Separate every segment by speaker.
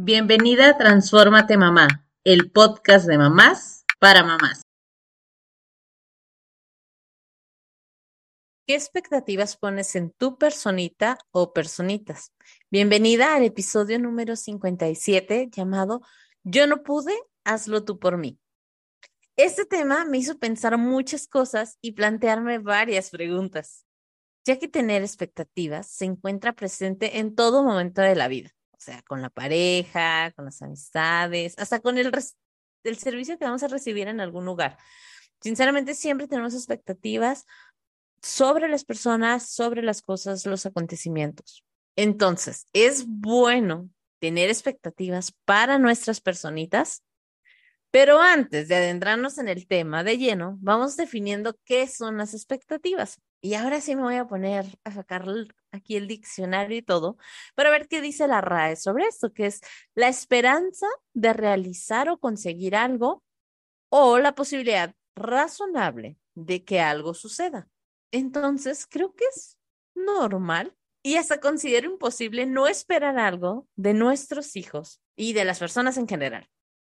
Speaker 1: Bienvenida a Transfórmate Mamá, el podcast de mamás para mamás. ¿Qué expectativas pones en tu personita o personitas? Bienvenida al episodio número 57 llamado Yo no pude, hazlo tú por mí. Este tema me hizo pensar muchas cosas y plantearme varias preguntas, ya que tener expectativas se encuentra presente en todo momento de la vida o sea, con la pareja, con las amistades, hasta con el, el servicio que vamos a recibir en algún lugar. Sinceramente, siempre tenemos expectativas sobre las personas, sobre las cosas, los acontecimientos. Entonces, es bueno tener expectativas para nuestras personitas, pero antes de adentrarnos en el tema de lleno, vamos definiendo qué son las expectativas. Y ahora sí me voy a poner a sacar aquí el diccionario y todo para ver qué dice la RAE sobre esto, que es la esperanza de realizar o conseguir algo o la posibilidad razonable de que algo suceda. Entonces, creo que es normal y hasta considero imposible no esperar algo de nuestros hijos y de las personas en general.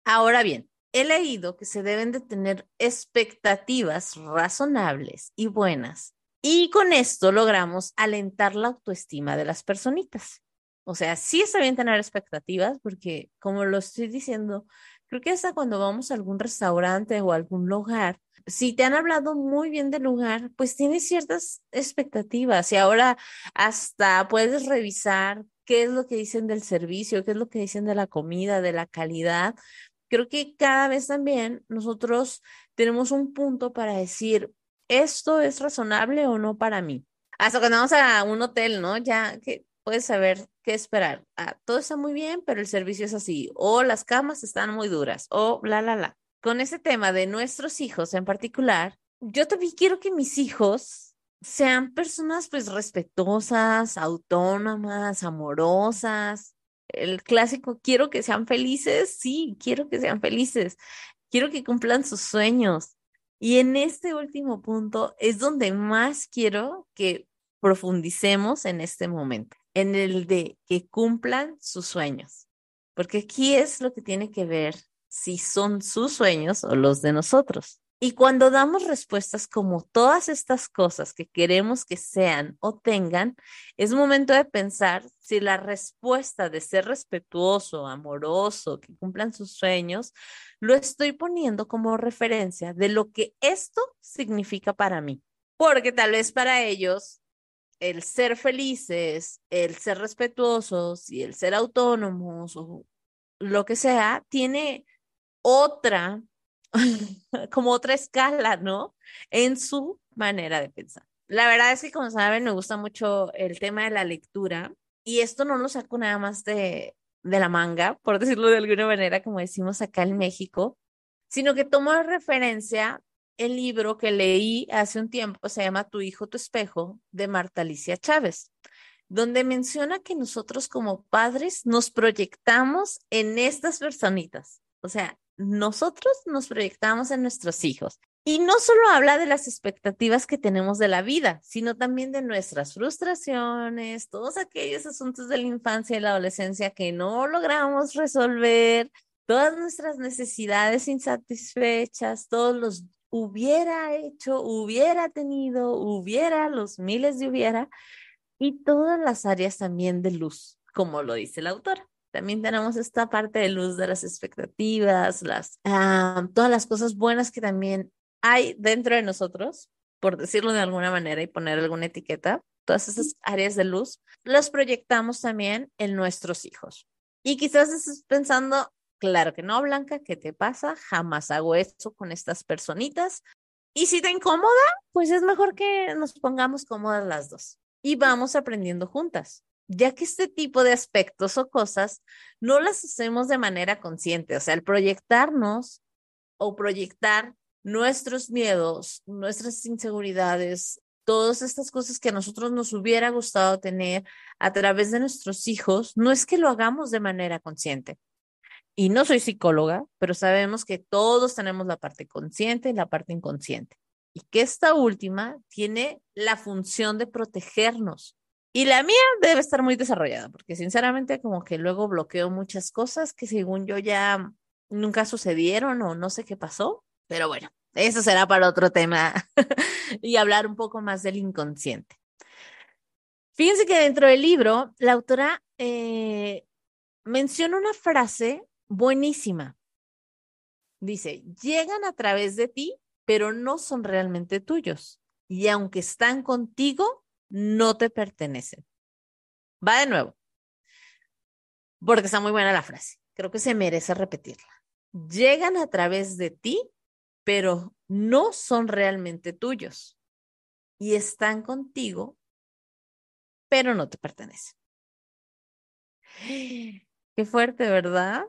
Speaker 1: Ahora bien, he leído que se deben de tener expectativas razonables y buenas y con esto logramos alentar la autoestima de las personitas. O sea, sí está bien tener expectativas porque, como lo estoy diciendo, creo que hasta cuando vamos a algún restaurante o algún lugar, si te han hablado muy bien del lugar, pues tienes ciertas expectativas y ahora hasta puedes revisar qué es lo que dicen del servicio, qué es lo que dicen de la comida, de la calidad. Creo que cada vez también nosotros tenemos un punto para decir, ¿esto es razonable o no para mí? Hasta cuando vamos a un hotel, ¿no? Ya que puedes saber qué esperar. Ah, todo está muy bien, pero el servicio es así. O las camas están muy duras. O bla, bla, bla. Con ese tema de nuestros hijos en particular, yo también quiero que mis hijos sean personas pues respetuosas, autónomas, amorosas. El clásico, quiero que sean felices. Sí, quiero que sean felices. Quiero que cumplan sus sueños y en este último punto es donde más quiero que profundicemos en este momento, en el de que cumplan sus sueños, porque aquí es lo que tiene que ver si son sus sueños o los de nosotros. Y cuando damos respuestas como todas estas cosas que queremos que sean o tengan, es momento de pensar si la respuesta de ser respetuoso, amoroso, que cumplan sus sueños, lo estoy poniendo como referencia de lo que esto significa para mí. Porque tal vez para ellos el ser felices, el ser respetuosos y el ser autónomos o lo que sea, tiene otra como otra escala, ¿no? En su manera de pensar. La verdad es que, como saben, me gusta mucho el tema de la lectura y esto no lo saco nada más de, de la manga, por decirlo de alguna manera, como decimos acá en México, sino que tomo de referencia el libro que leí hace un tiempo, se llama Tu hijo, tu espejo, de Marta Alicia Chávez, donde menciona que nosotros como padres nos proyectamos en estas personitas. O sea, nosotros nos proyectamos en nuestros hijos. Y no solo habla de las expectativas que tenemos de la vida, sino también de nuestras frustraciones, todos aquellos asuntos de la infancia y la adolescencia que no logramos resolver, todas nuestras necesidades insatisfechas, todos los hubiera hecho, hubiera tenido, hubiera, los miles de hubiera, y todas las áreas también de luz, como lo dice la autora también tenemos esta parte de luz de las expectativas, las, ah, todas las cosas buenas que también hay dentro de nosotros, por decirlo de alguna manera y poner alguna etiqueta, todas esas áreas de luz, las proyectamos también en nuestros hijos. Y quizás estés pensando, claro que no, Blanca, ¿qué te pasa? Jamás hago eso con estas personitas. Y si te incomoda, pues es mejor que nos pongamos cómodas las dos y vamos aprendiendo juntas ya que este tipo de aspectos o cosas no las hacemos de manera consciente, o sea, el proyectarnos o proyectar nuestros miedos, nuestras inseguridades, todas estas cosas que a nosotros nos hubiera gustado tener a través de nuestros hijos, no es que lo hagamos de manera consciente. Y no soy psicóloga, pero sabemos que todos tenemos la parte consciente y la parte inconsciente. Y que esta última tiene la función de protegernos Y la mía debe estar muy desarrollada, porque sinceramente como que luego bloqueo muchas cosas que según yo ya nunca sucedieron o no sé qué pasó, pero bueno, eso será para otro tema y hablar un poco más del inconsciente. Fíjense que dentro del libro, la autora eh, menciona una frase buenísima. Dice, llegan a través de ti, pero no son realmente tuyos. Y aunque están contigo, no te pertenecen. Va de nuevo, porque está muy buena la frase. Creo que se merece repetirla. Llegan a través de ti, pero no son realmente tuyos. Y están contigo, pero no te pertenecen. Qué fuerte, ¿verdad?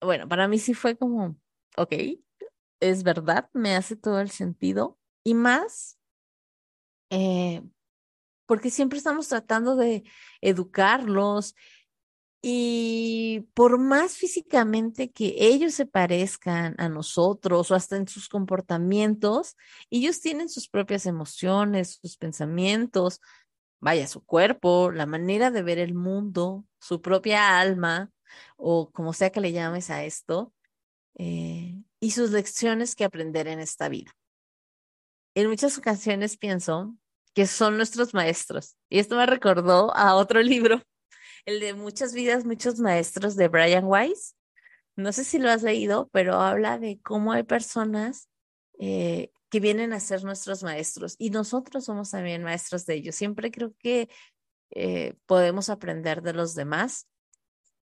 Speaker 1: Bueno, para mí sí fue como, ok, es verdad, me hace todo el sentido. Y más, eh, porque siempre estamos tratando de educarlos y por más físicamente que ellos se parezcan a nosotros o hasta en sus comportamientos, ellos tienen sus propias emociones, sus pensamientos, vaya, su cuerpo, la manera de ver el mundo, su propia alma, o como sea que le llames a esto, eh, y sus lecciones que aprender en esta vida. En muchas ocasiones pienso que son nuestros maestros, y esto me recordó a otro libro, el de Muchas vidas, muchos maestros de Brian Weiss. No sé si lo has leído, pero habla de cómo hay personas eh, que vienen a ser nuestros maestros y nosotros somos también maestros de ellos. Siempre creo que eh, podemos aprender de los demás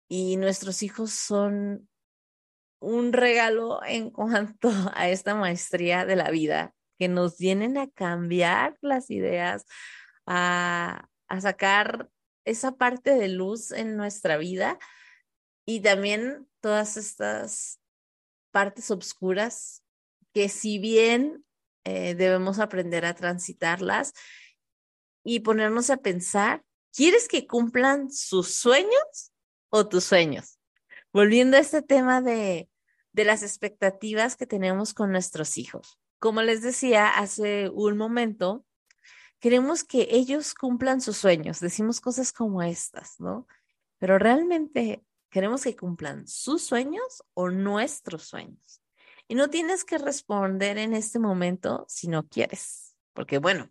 Speaker 1: y nuestros hijos son un regalo en cuanto a esta maestría de la vida, que nos vienen a cambiar las ideas, a, a sacar esa parte de luz en nuestra vida y también todas estas partes oscuras que si bien eh, debemos aprender a transitarlas y ponernos a pensar, ¿quieres que cumplan sus sueños o tus sueños? Volviendo a este tema de, de las expectativas que tenemos con nuestros hijos. Como les decía hace un momento, queremos que ellos cumplan sus sueños. Decimos cosas como estas, ¿no? Pero realmente queremos que cumplan sus sueños o nuestros sueños. Y no tienes que responder en este momento si no quieres, porque bueno,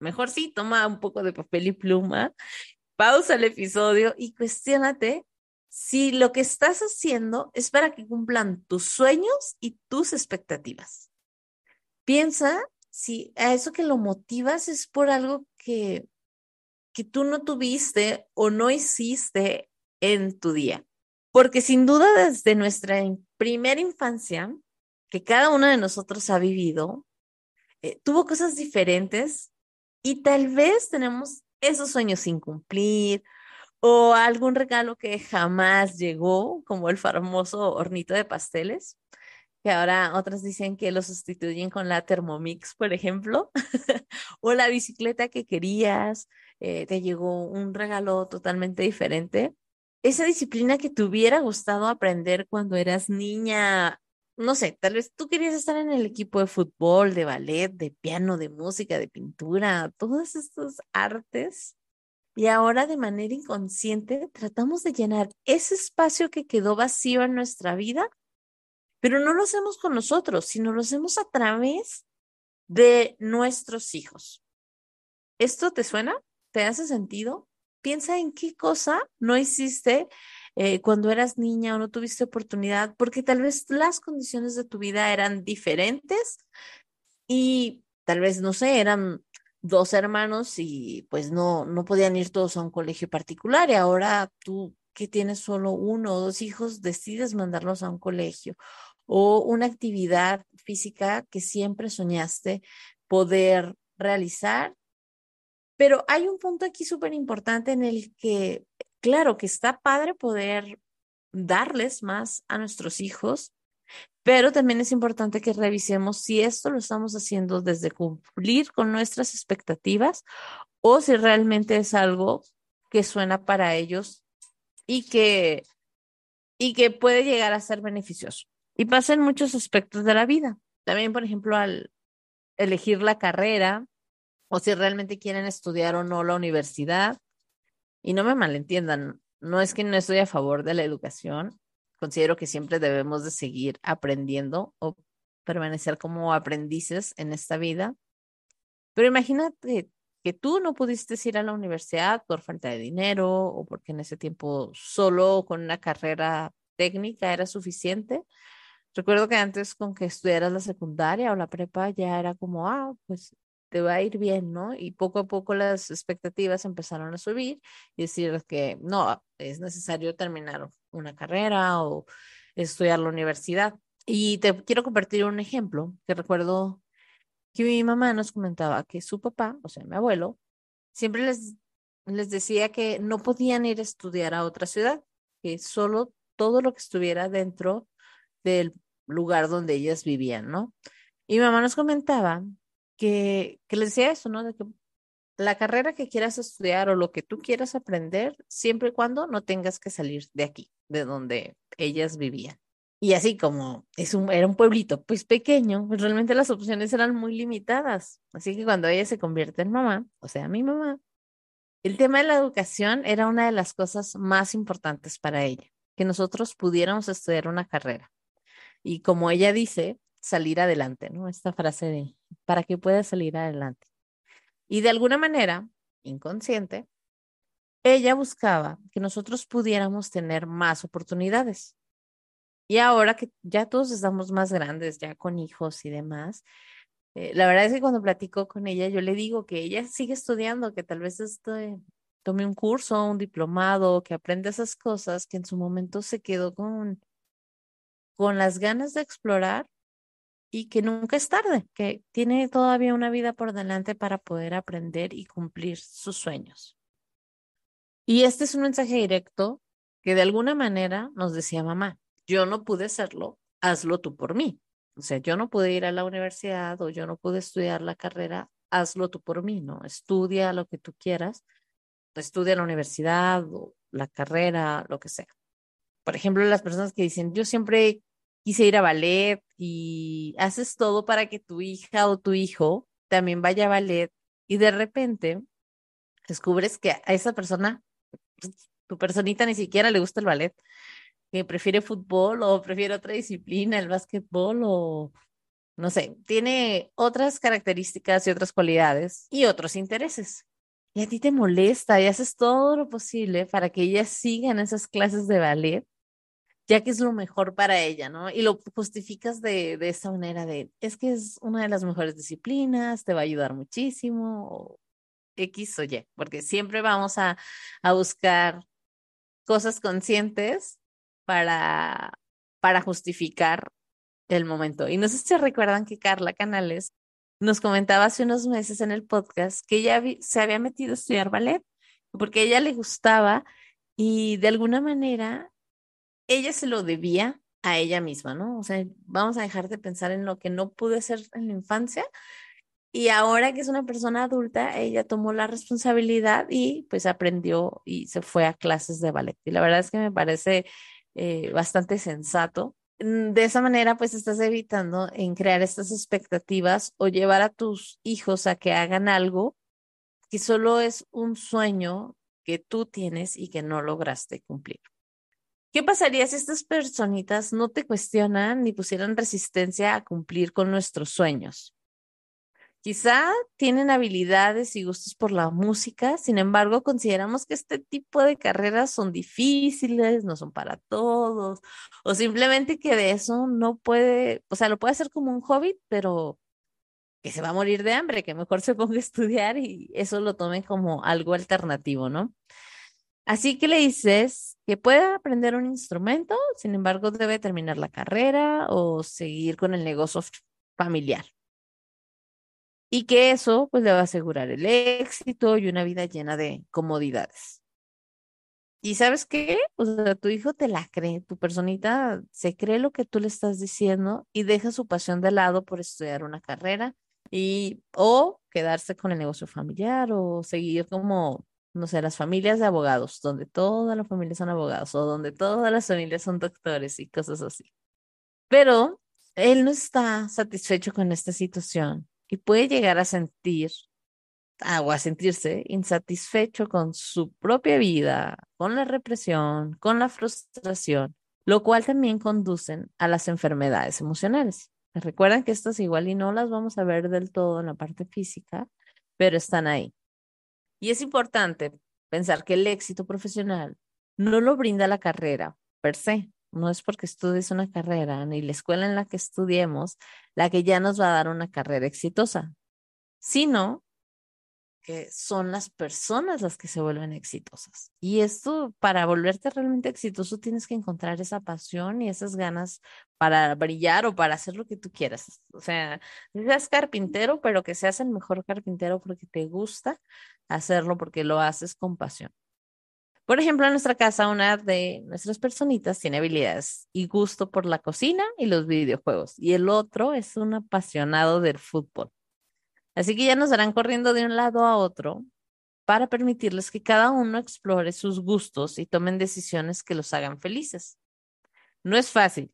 Speaker 1: mejor sí, toma un poco de papel y pluma, pausa el episodio y cuestionate si lo que estás haciendo es para que cumplan tus sueños y tus expectativas. Piensa si a eso que lo motivas es por algo que, que tú no tuviste o no hiciste en tu día. Porque sin duda desde nuestra primera infancia, que cada uno de nosotros ha vivido, eh, tuvo cosas diferentes y tal vez tenemos esos sueños sin cumplir o algún regalo que jamás llegó, como el famoso hornito de pasteles, que ahora otras dicen que lo sustituyen con la Thermomix, por ejemplo, o la bicicleta que querías, eh, te llegó un regalo totalmente diferente esa disciplina que te hubiera gustado aprender cuando eras niña, no sé, tal vez tú querías estar en el equipo de fútbol, de ballet, de piano, de música, de pintura, todas estas artes. Y ahora de manera inconsciente tratamos de llenar ese espacio que quedó vacío en nuestra vida, pero no lo hacemos con nosotros, sino lo hacemos a través de nuestros hijos. ¿Esto te suena? ¿Te hace sentido? piensa en qué cosa no hiciste eh, cuando eras niña o no tuviste oportunidad, porque tal vez las condiciones de tu vida eran diferentes y tal vez, no sé, eran dos hermanos y pues no, no podían ir todos a un colegio particular y ahora tú que tienes solo uno o dos hijos, decides mandarlos a un colegio o una actividad física que siempre soñaste poder realizar pero hay un punto aquí súper importante en el que, claro, que está padre poder darles más a nuestros hijos, pero también es importante que revisemos si esto lo estamos haciendo desde cumplir con nuestras expectativas o si realmente es algo que suena para ellos y que, y que puede llegar a ser beneficioso. Y pasa en muchos aspectos de la vida. También, por ejemplo, al elegir la carrera, o si realmente quieren estudiar o no la universidad. Y no me malentiendan, no es que no estoy a favor de la educación, considero que siempre debemos de seguir aprendiendo o permanecer como aprendices en esta vida. Pero imagínate que tú no pudiste ir a la universidad por falta de dinero o porque en ese tiempo solo con una carrera técnica era suficiente. Recuerdo que antes con que estudiaras la secundaria o la prepa ya era como, ah, pues te va a ir bien, ¿no? Y poco a poco las expectativas empezaron a subir y decir que no, es necesario terminar una carrera o estudiar la universidad. Y te quiero compartir un ejemplo que recuerdo que mi mamá nos comentaba que su papá, o sea, mi abuelo, siempre les, les decía que no podían ir a estudiar a otra ciudad, que solo todo lo que estuviera dentro del lugar donde ellas vivían, ¿no? Y mi mamá nos comentaba que, que les decía eso, ¿no? De que la carrera que quieras estudiar o lo que tú quieras aprender, siempre y cuando no tengas que salir de aquí, de donde ellas vivían. Y así como es un, era un pueblito pues pequeño, pues realmente las opciones eran muy limitadas. Así que cuando ella se convierte en mamá, o sea, mi mamá, el tema de la educación era una de las cosas más importantes para ella, que nosotros pudiéramos estudiar una carrera. Y como ella dice, salir adelante, ¿no? Esta frase de, para que pueda salir adelante. Y de alguna manera, inconsciente, ella buscaba que nosotros pudiéramos tener más oportunidades. Y ahora que ya todos estamos más grandes, ya con hijos y demás, eh, la verdad es que cuando platico con ella, yo le digo que ella sigue estudiando, que tal vez este, tome un curso, un diplomado, que aprenda esas cosas que en su momento se quedó con, con las ganas de explorar y que nunca es tarde, que tiene todavía una vida por delante para poder aprender y cumplir sus sueños. Y este es un mensaje directo que de alguna manera nos decía mamá, yo no pude hacerlo, hazlo tú por mí. O sea, yo no pude ir a la universidad o yo no pude estudiar la carrera, hazlo tú por mí, ¿no? Estudia lo que tú quieras, estudia la universidad o la carrera, lo que sea. Por ejemplo, las personas que dicen, yo siempre quise ir a ballet y haces todo para que tu hija o tu hijo también vaya a ballet y de repente descubres que a esa persona, tu personita ni siquiera le gusta el ballet, que prefiere fútbol o prefiere otra disciplina, el básquetbol o no sé, tiene otras características y otras cualidades y otros intereses. Y a ti te molesta y haces todo lo posible para que ella siga en esas clases de ballet ya que es lo mejor para ella, ¿no? Y lo justificas de, esa manera de, es que es una de las mejores disciplinas, te va a ayudar muchísimo, o X o Y, porque siempre vamos a, a buscar cosas conscientes para, para justificar el momento. Y no sé si recuerdan que Carla Canales nos comentaba hace unos meses en el podcast que ella se había metido a estudiar ballet porque ella le gustaba y de alguna manera ella se lo debía a ella misma, ¿no? O sea, vamos a dejar de pensar en lo que no pude hacer en la infancia y ahora que es una persona adulta, ella tomó la responsabilidad y pues aprendió y se fue a clases de ballet. Y la verdad es que me parece eh, bastante sensato. Mm, de esa manera, pues estás evitando en crear estas expectativas o llevar a tus hijos a que hagan algo que solo es un sueño que tú tienes y que no lograste cumplir. ¿Qué pasaría si estas personitas no te cuestionan ni pusieran resistencia a cumplir con nuestros sueños? Quizá tienen habilidades y gustos por la música, sin embargo, consideramos que este tipo de carreras son difíciles, no son para todos, o simplemente que de eso no puede, o sea, lo puede hacer como un hobby, pero que se va a morir de hambre, que mejor se ponga a estudiar y eso lo tome como algo alternativo, ¿no? Así que le dices que puede aprender un instrumento, sin embargo debe terminar la carrera o seguir con el negocio familiar. Y que eso pues le va a asegurar el éxito y una vida llena de comodidades. Y sabes qué? O sea, tu hijo te la cree, tu personita se cree lo que tú le estás diciendo y deja su pasión de lado por estudiar una carrera y o quedarse con el negocio familiar o seguir como no sé, las familias de abogados, donde todas las familias son abogados o donde todas las familias son doctores y cosas así. Pero él no está satisfecho con esta situación y puede llegar a sentir o a sentirse insatisfecho con su propia vida, con la represión, con la frustración, lo cual también conducen a las enfermedades emocionales. Recuerden que estas igual y no las vamos a ver del todo en la parte física, pero están ahí. Y es importante pensar que el éxito profesional no lo brinda la carrera per se. No es porque estudies una carrera ni la escuela en la que estudiemos la que ya nos va a dar una carrera exitosa, sino que son las personas las que se vuelven exitosas. Y esto, para volverte realmente exitoso, tienes que encontrar esa pasión y esas ganas para brillar o para hacer lo que tú quieras. O sea, seas carpintero, pero que seas el mejor carpintero porque te gusta hacerlo, porque lo haces con pasión. Por ejemplo, en nuestra casa, una de nuestras personitas tiene habilidades y gusto por la cocina y los videojuegos, y el otro es un apasionado del fútbol. Así que ya nos darán corriendo de un lado a otro para permitirles que cada uno explore sus gustos y tomen decisiones que los hagan felices. No es fácil,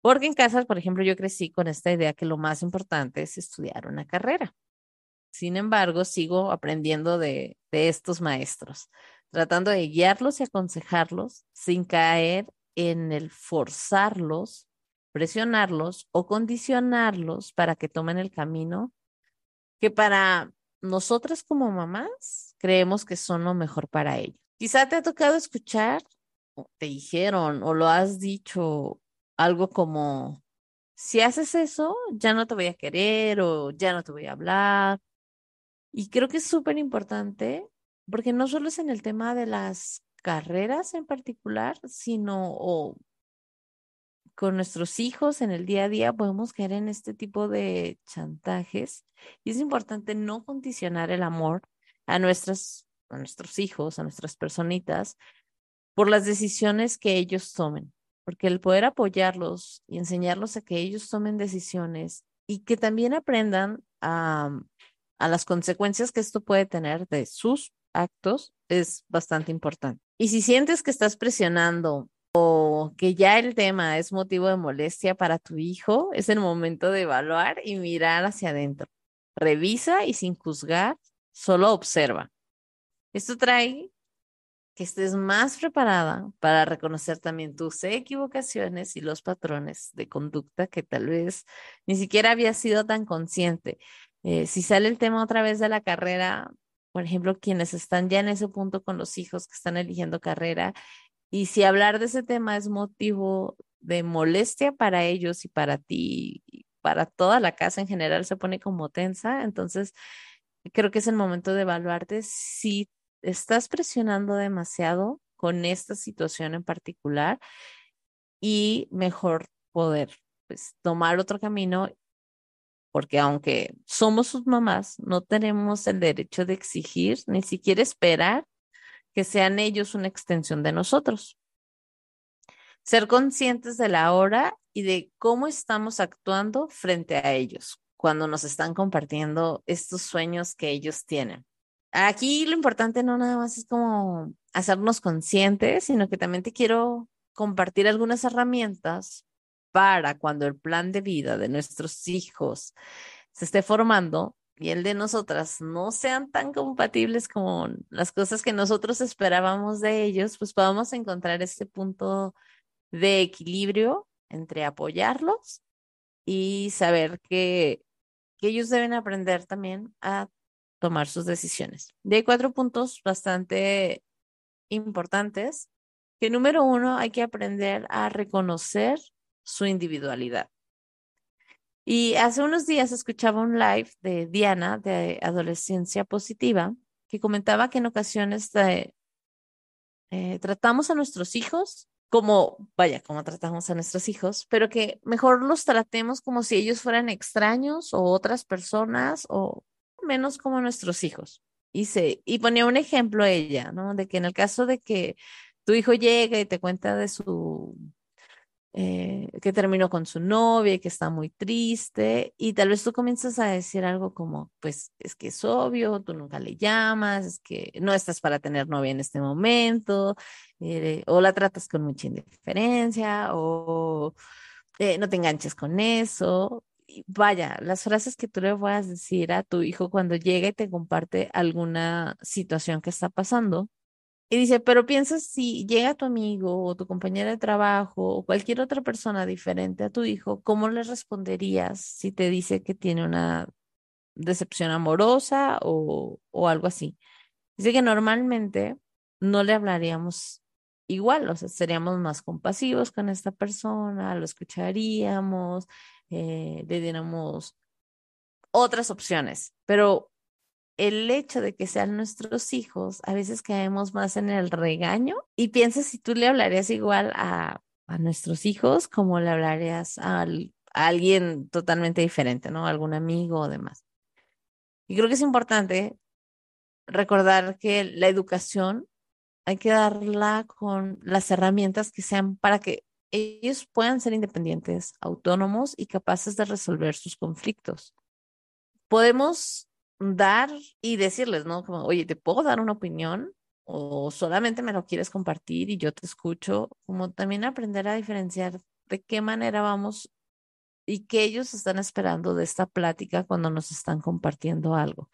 Speaker 1: porque en casa, por ejemplo, yo crecí con esta idea que lo más importante es estudiar una carrera. Sin embargo, sigo aprendiendo de, de estos maestros, tratando de guiarlos y aconsejarlos sin caer en el forzarlos, presionarlos o condicionarlos para que tomen el camino que para nosotras como mamás creemos que son lo mejor para ellos. Quizá te ha tocado escuchar, o te dijeron, o lo has dicho algo como, si haces eso, ya no te voy a querer o ya no te voy a hablar. Y creo que es súper importante porque no solo es en el tema de las carreras en particular, sino o con nuestros hijos en el día a día podemos caer en este tipo de chantajes y es importante no condicionar el amor a, nuestras, a nuestros hijos, a nuestras personitas, por las decisiones que ellos tomen, porque el poder apoyarlos y enseñarlos a que ellos tomen decisiones y que también aprendan a, a las consecuencias que esto puede tener de sus actos es bastante importante. Y si sientes que estás presionando o que ya el tema es motivo de molestia para tu hijo, es el momento de evaluar y mirar hacia adentro. Revisa y sin juzgar, solo observa. Esto trae que estés más preparada para reconocer también tus equivocaciones y los patrones de conducta que tal vez ni siquiera había sido tan consciente. Eh, si sale el tema otra vez de la carrera, por ejemplo, quienes están ya en ese punto con los hijos que están eligiendo carrera y si hablar de ese tema es motivo de molestia para ellos y para ti, para toda la casa en general se pone como tensa, entonces creo que es el momento de evaluarte si estás presionando demasiado con esta situación en particular y mejor poder pues tomar otro camino porque aunque somos sus mamás, no tenemos el derecho de exigir, ni siquiera esperar que sean ellos una extensión de nosotros. Ser conscientes de la hora y de cómo estamos actuando frente a ellos cuando nos están compartiendo estos sueños que ellos tienen. Aquí lo importante no nada más es como hacernos conscientes, sino que también te quiero compartir algunas herramientas para cuando el plan de vida de nuestros hijos se esté formando, y el de nosotras no sean tan compatibles con las cosas que nosotros esperábamos de ellos, pues podamos encontrar este punto de equilibrio entre apoyarlos y saber que, que ellos deben aprender también a tomar sus decisiones. De hay cuatro puntos bastante importantes, que número uno, hay que aprender a reconocer su individualidad. Y hace unos días escuchaba un live de Diana de Adolescencia Positiva que comentaba que en ocasiones eh, tratamos a nuestros hijos como, vaya, como tratamos a nuestros hijos, pero que mejor los tratemos como si ellos fueran extraños o otras personas o menos como nuestros hijos. Y, y ponía un ejemplo ella, ¿no? De que en el caso de que tu hijo llega y te cuenta de su eh, que terminó con su novia que está muy triste y tal vez tú comienzas a decir algo como, pues es que es obvio, tú nunca le llamas, es que no estás para tener novia en este momento, eh, o la tratas con mucha indiferencia, o eh, no te enganches con eso. vaya, las frases que tú le puedas decir a tu hijo cuando llega y te comparte alguna situación que está pasando. Y dice, pero piensas si llega tu amigo o tu compañera de trabajo o cualquier otra persona diferente a tu hijo, ¿cómo le responderías si te dice que tiene una decepción amorosa o, o algo así? Dice que normalmente no le hablaríamos igual, o sea, seríamos más compasivos con esta persona, lo escucharíamos, eh, le diéramos otras opciones, pero el hecho de que sean nuestros hijos, a veces caemos más en el regaño y piensas si tú le hablarías igual a, a nuestros hijos como le hablarías a, a alguien totalmente diferente, ¿no? Algún amigo o demás. Y creo que es importante recordar que la educación hay que darla con las herramientas que sean para que ellos puedan ser independientes, autónomos y capaces de resolver sus conflictos. Podemos dar y decirles, ¿no? Como, oye, ¿te puedo dar una opinión? O solamente me lo quieres compartir y yo te escucho, como también aprender a diferenciar de qué manera vamos y qué ellos están esperando de esta plática cuando nos están compartiendo algo.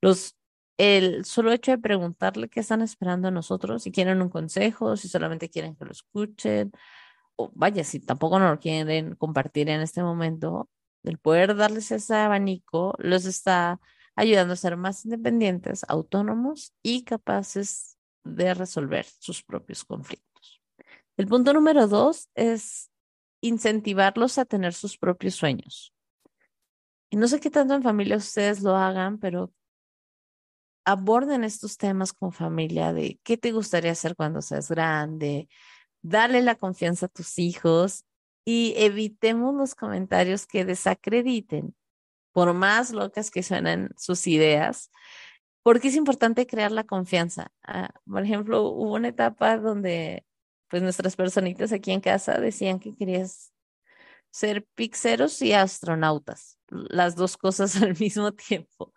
Speaker 1: Los el solo hecho de preguntarle qué están esperando a nosotros, si quieren un consejo, si solamente quieren que lo escuchen, o vaya, si tampoco no lo quieren compartir en este momento, el poder darles ese abanico los está ayudando a ser más independientes, autónomos y capaces de resolver sus propios conflictos. El punto número dos es incentivarlos a tener sus propios sueños. Y no sé qué tanto en familia ustedes lo hagan, pero aborden estos temas con familia de qué te gustaría hacer cuando seas grande, darle la confianza a tus hijos y evitemos los comentarios que desacrediten, por más locas que suenan sus ideas, porque es importante crear la confianza. Ah, por ejemplo, hubo una etapa donde pues nuestras personitas aquí en casa decían que querías ser pixeros y astronautas, las dos cosas al mismo tiempo.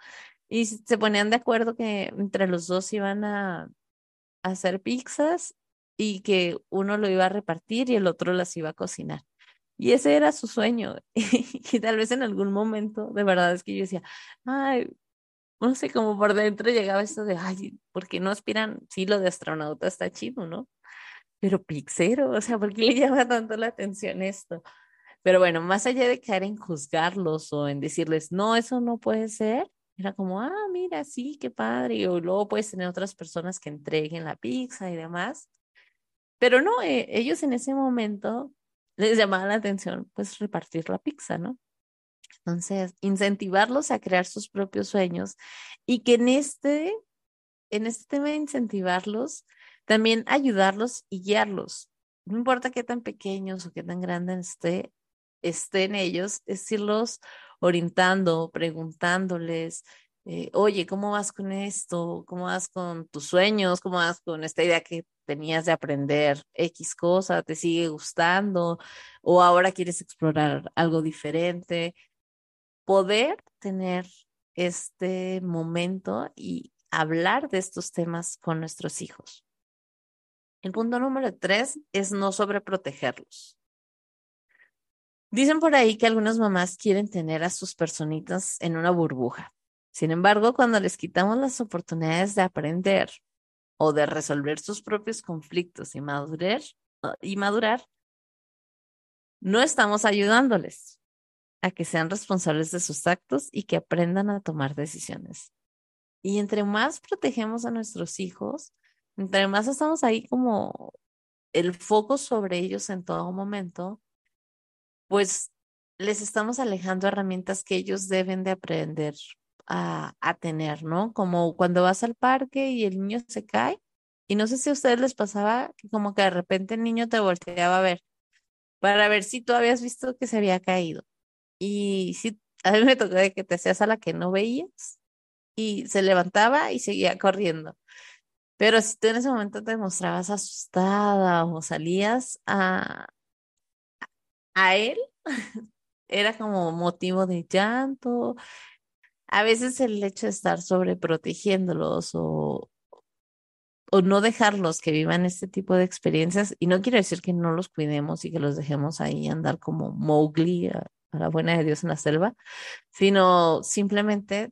Speaker 1: Y se ponían de acuerdo que entre los dos iban a, hacer pizzas y que uno lo iba a repartir y el otro las iba a cocinar. Y ese era su sueño. y tal vez en algún momento, de verdad es que yo decía, ay, no sé, como por dentro llegaba esto de, ay, ¿por qué no aspiran? Sí, lo de astronauta está chido, ¿no? Pero pixero, o sea, ¿por qué le llama tanto la atención esto? Pero bueno, más allá de caer en juzgarlos o en decirles, no, eso no puede ser, era como, ah, mira, sí, qué padre. O luego puedes tener otras personas que entreguen la pizza y demás. Pero no, eh, ellos en ese momento les llamaba la atención, pues, repartir la pizza, ¿no? Entonces, incentivarlos a crear sus propios sueños y que en este, en este tema de incentivarlos, también ayudarlos y guiarlos. No importa qué tan pequeños o qué tan grandes esté, estén ellos, es irlos orientando, preguntándoles, eh, oye, ¿cómo vas con esto? ¿Cómo vas con tus sueños? ¿Cómo vas con esta idea que tenías de aprender X cosa? ¿Te sigue gustando? ¿O ahora quieres explorar algo diferente? Poder tener este momento y hablar de estos temas con nuestros hijos. El punto número tres es no sobreprotegerlos. Dicen por ahí que algunas mamás quieren tener a sus personitas en una burbuja. Sin embargo, cuando les quitamos las oportunidades de aprender o de resolver sus propios conflictos y madurar, y madurar no estamos ayudándoles a que sean responsables de sus actos y que aprendan a tomar decisiones. Y entre más protegemos a nuestros hijos, entre más estamos ahí como el foco sobre ellos en todo momento, pues les estamos alejando herramientas que ellos deben de aprender a, tener, ¿no? Como cuando vas al parque y el niño se cae, y no sé si a ustedes les pasaba como que de repente el niño te volteaba a ver para ver si tú habías visto que se había caído. Y si a mí me tocó de que te hacías a la que no veías y se levantaba y seguía corriendo. Pero si tú en ese momento te mostrabas asustada o salías a, a él era como motivo de llanto. A veces el hecho de estar sobreprotegiéndolos o, o no dejarlos que vivan este tipo de experiencias, y no quiero decir que no los cuidemos y que los dejemos ahí andar como Mowgli a la buena de Dios en la selva, sino simplemente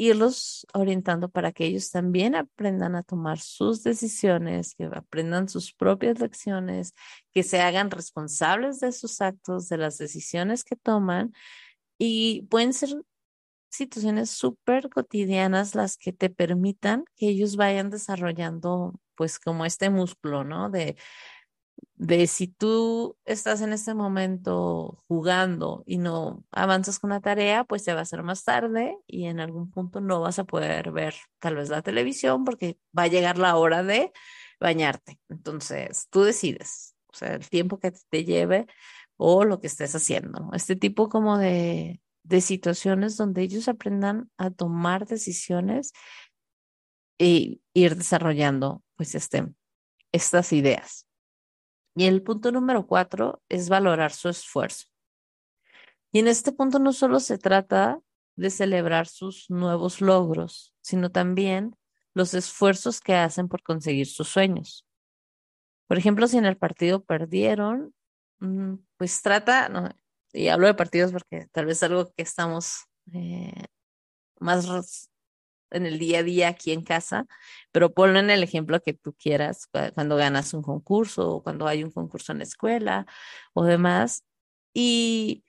Speaker 1: irlos orientando para que ellos también aprendan a tomar sus decisiones, que aprendan sus propias lecciones, que se hagan responsables de sus actos, de las decisiones que toman. Y pueden ser situaciones súper cotidianas las que te permitan que ellos vayan desarrollando pues como este músculo, ¿no? De de si tú estás en este momento jugando y no avanzas con la tarea, pues se va a hacer más tarde y en algún punto no vas a poder ver tal vez la televisión porque va a llegar la hora de bañarte. Entonces, tú decides, o sea, el tiempo que te lleve o lo que estés haciendo. Este tipo como de, de situaciones donde ellos aprendan a tomar decisiones e ir desarrollando pues este, estas ideas. Y el punto número cuatro es valorar su esfuerzo. Y en este punto no solo se trata de celebrar sus nuevos logros, sino también los esfuerzos que hacen por conseguir sus sueños. Por ejemplo, si en el partido perdieron, mm, pues trata, y hablo de partidos porque tal vez algo que estamos eh, más en el día a día aquí en casa, pero ponlo en el ejemplo que tú quieras, cuando ganas un concurso o cuando hay un concurso en la escuela o demás, y,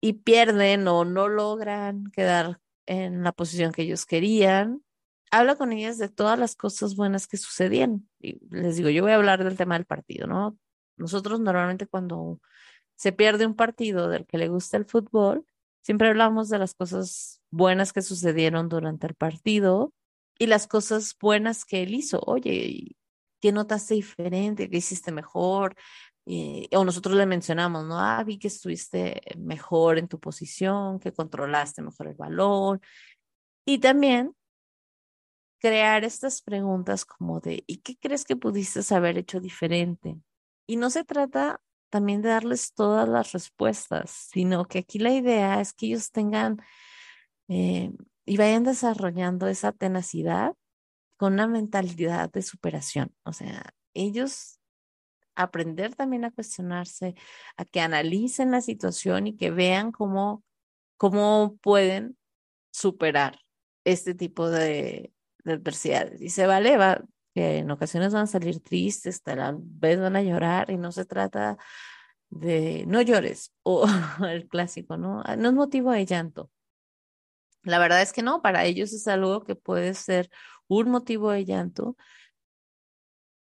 Speaker 1: y pierden o no logran quedar en la posición que ellos querían. Habla con ellas de todas las cosas buenas que sucedían. Y les digo, yo voy a hablar del tema del partido, ¿no? Nosotros normalmente cuando se pierde un partido del que le gusta el fútbol, siempre hablamos de las cosas buenas que sucedieron durante el partido y las cosas buenas que él hizo. Oye, ¿qué notaste diferente? ¿Qué hiciste mejor? Eh, o nosotros le mencionamos, ¿no? Ah, vi que estuviste mejor en tu posición, que controlaste mejor el balón. Y también crear estas preguntas como de, ¿y qué crees que pudiste haber hecho diferente? Y no se trata también de darles todas las respuestas, sino que aquí la idea es que ellos tengan eh, y vayan desarrollando esa tenacidad con una mentalidad de superación. O sea, ellos aprender también a cuestionarse, a que analicen la situación y que vean cómo, cómo pueden superar este tipo de, de adversidades. Y se vale, va, que en ocasiones van a salir tristes, tal vez van a llorar y no se trata de no llores o el clásico, ¿no? Ah, no es motivo de llanto. La verdad es que no, para ellos es algo que puede ser un motivo de llanto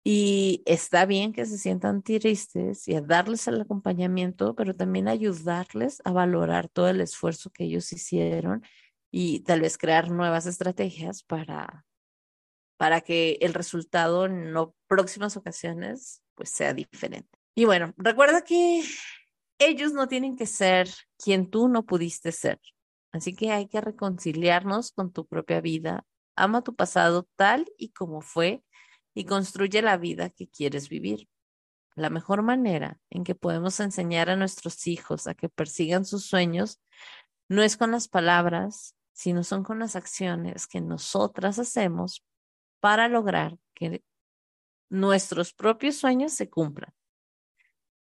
Speaker 1: y está bien que se sientan tristes y a darles el acompañamiento, pero también ayudarles a valorar todo el esfuerzo que ellos hicieron y tal vez crear nuevas estrategias para, para que el resultado en próximas ocasiones pues sea diferente. Y bueno, recuerda que ellos no tienen que ser quien tú no pudiste ser. Así que hay que reconciliarnos con tu propia vida. Ama tu pasado tal y como fue y construye la vida que quieres vivir. La mejor manera en que podemos enseñar a nuestros hijos a que persigan sus sueños no es con las palabras, sino son con las acciones que nosotras hacemos para lograr que nuestros propios sueños se cumplan.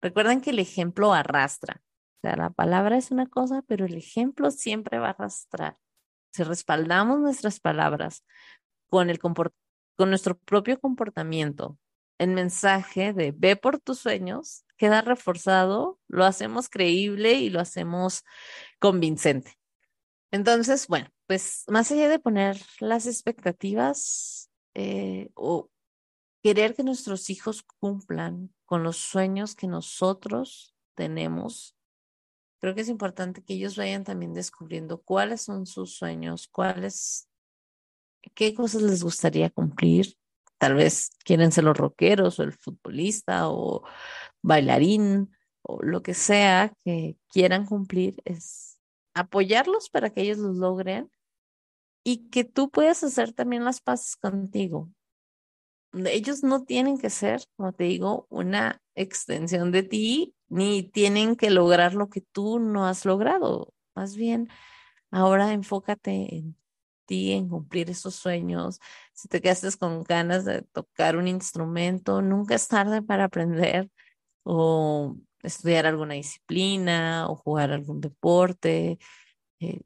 Speaker 1: Recuerden que el ejemplo arrastra. O sea, la palabra es una cosa, pero el ejemplo siempre va a arrastrar. Si respaldamos nuestras palabras con, el con nuestro propio comportamiento, el mensaje de ve por tus sueños queda reforzado, lo hacemos creíble y lo hacemos convincente. Entonces, bueno, pues más allá de poner las expectativas eh, o querer que nuestros hijos cumplan con los sueños que nosotros tenemos, creo que es importante que ellos vayan también descubriendo cuáles son sus sueños, cuáles, qué cosas les gustaría cumplir. Tal vez quieren ser los rockeros o el futbolista o bailarín o lo que sea que quieran cumplir, es apoyarlos para que ellos los logren y que tú puedas hacer también las paces contigo. Ellos no tienen que ser, como te digo, una extensión de ti ni tienen que lograr lo que tú no has logrado. Más bien, ahora enfócate en ti, en cumplir esos sueños. Si te quedaste con ganas de tocar un instrumento, nunca es tarde para aprender. O estudiar alguna disciplina o jugar algún deporte. Eh,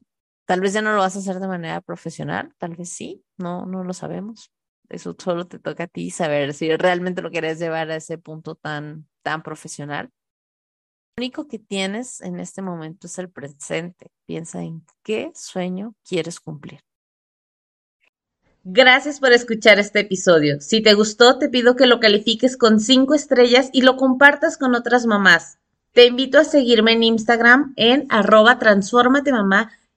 Speaker 1: tal vez ya no lo vas a hacer de manera profesional, tal vez sí, no, no lo sabemos. Eso solo te toca a ti saber si realmente lo quieres llevar a ese punto tan, tan profesional. Lo único que tienes en este momento es el presente. Piensa en qué sueño quieres cumplir. Gracias por escuchar este episodio. Si te gustó, te pido que lo califiques con cinco estrellas y lo compartas con otras mamás. Te invito a seguirme en Instagram en arroba mamá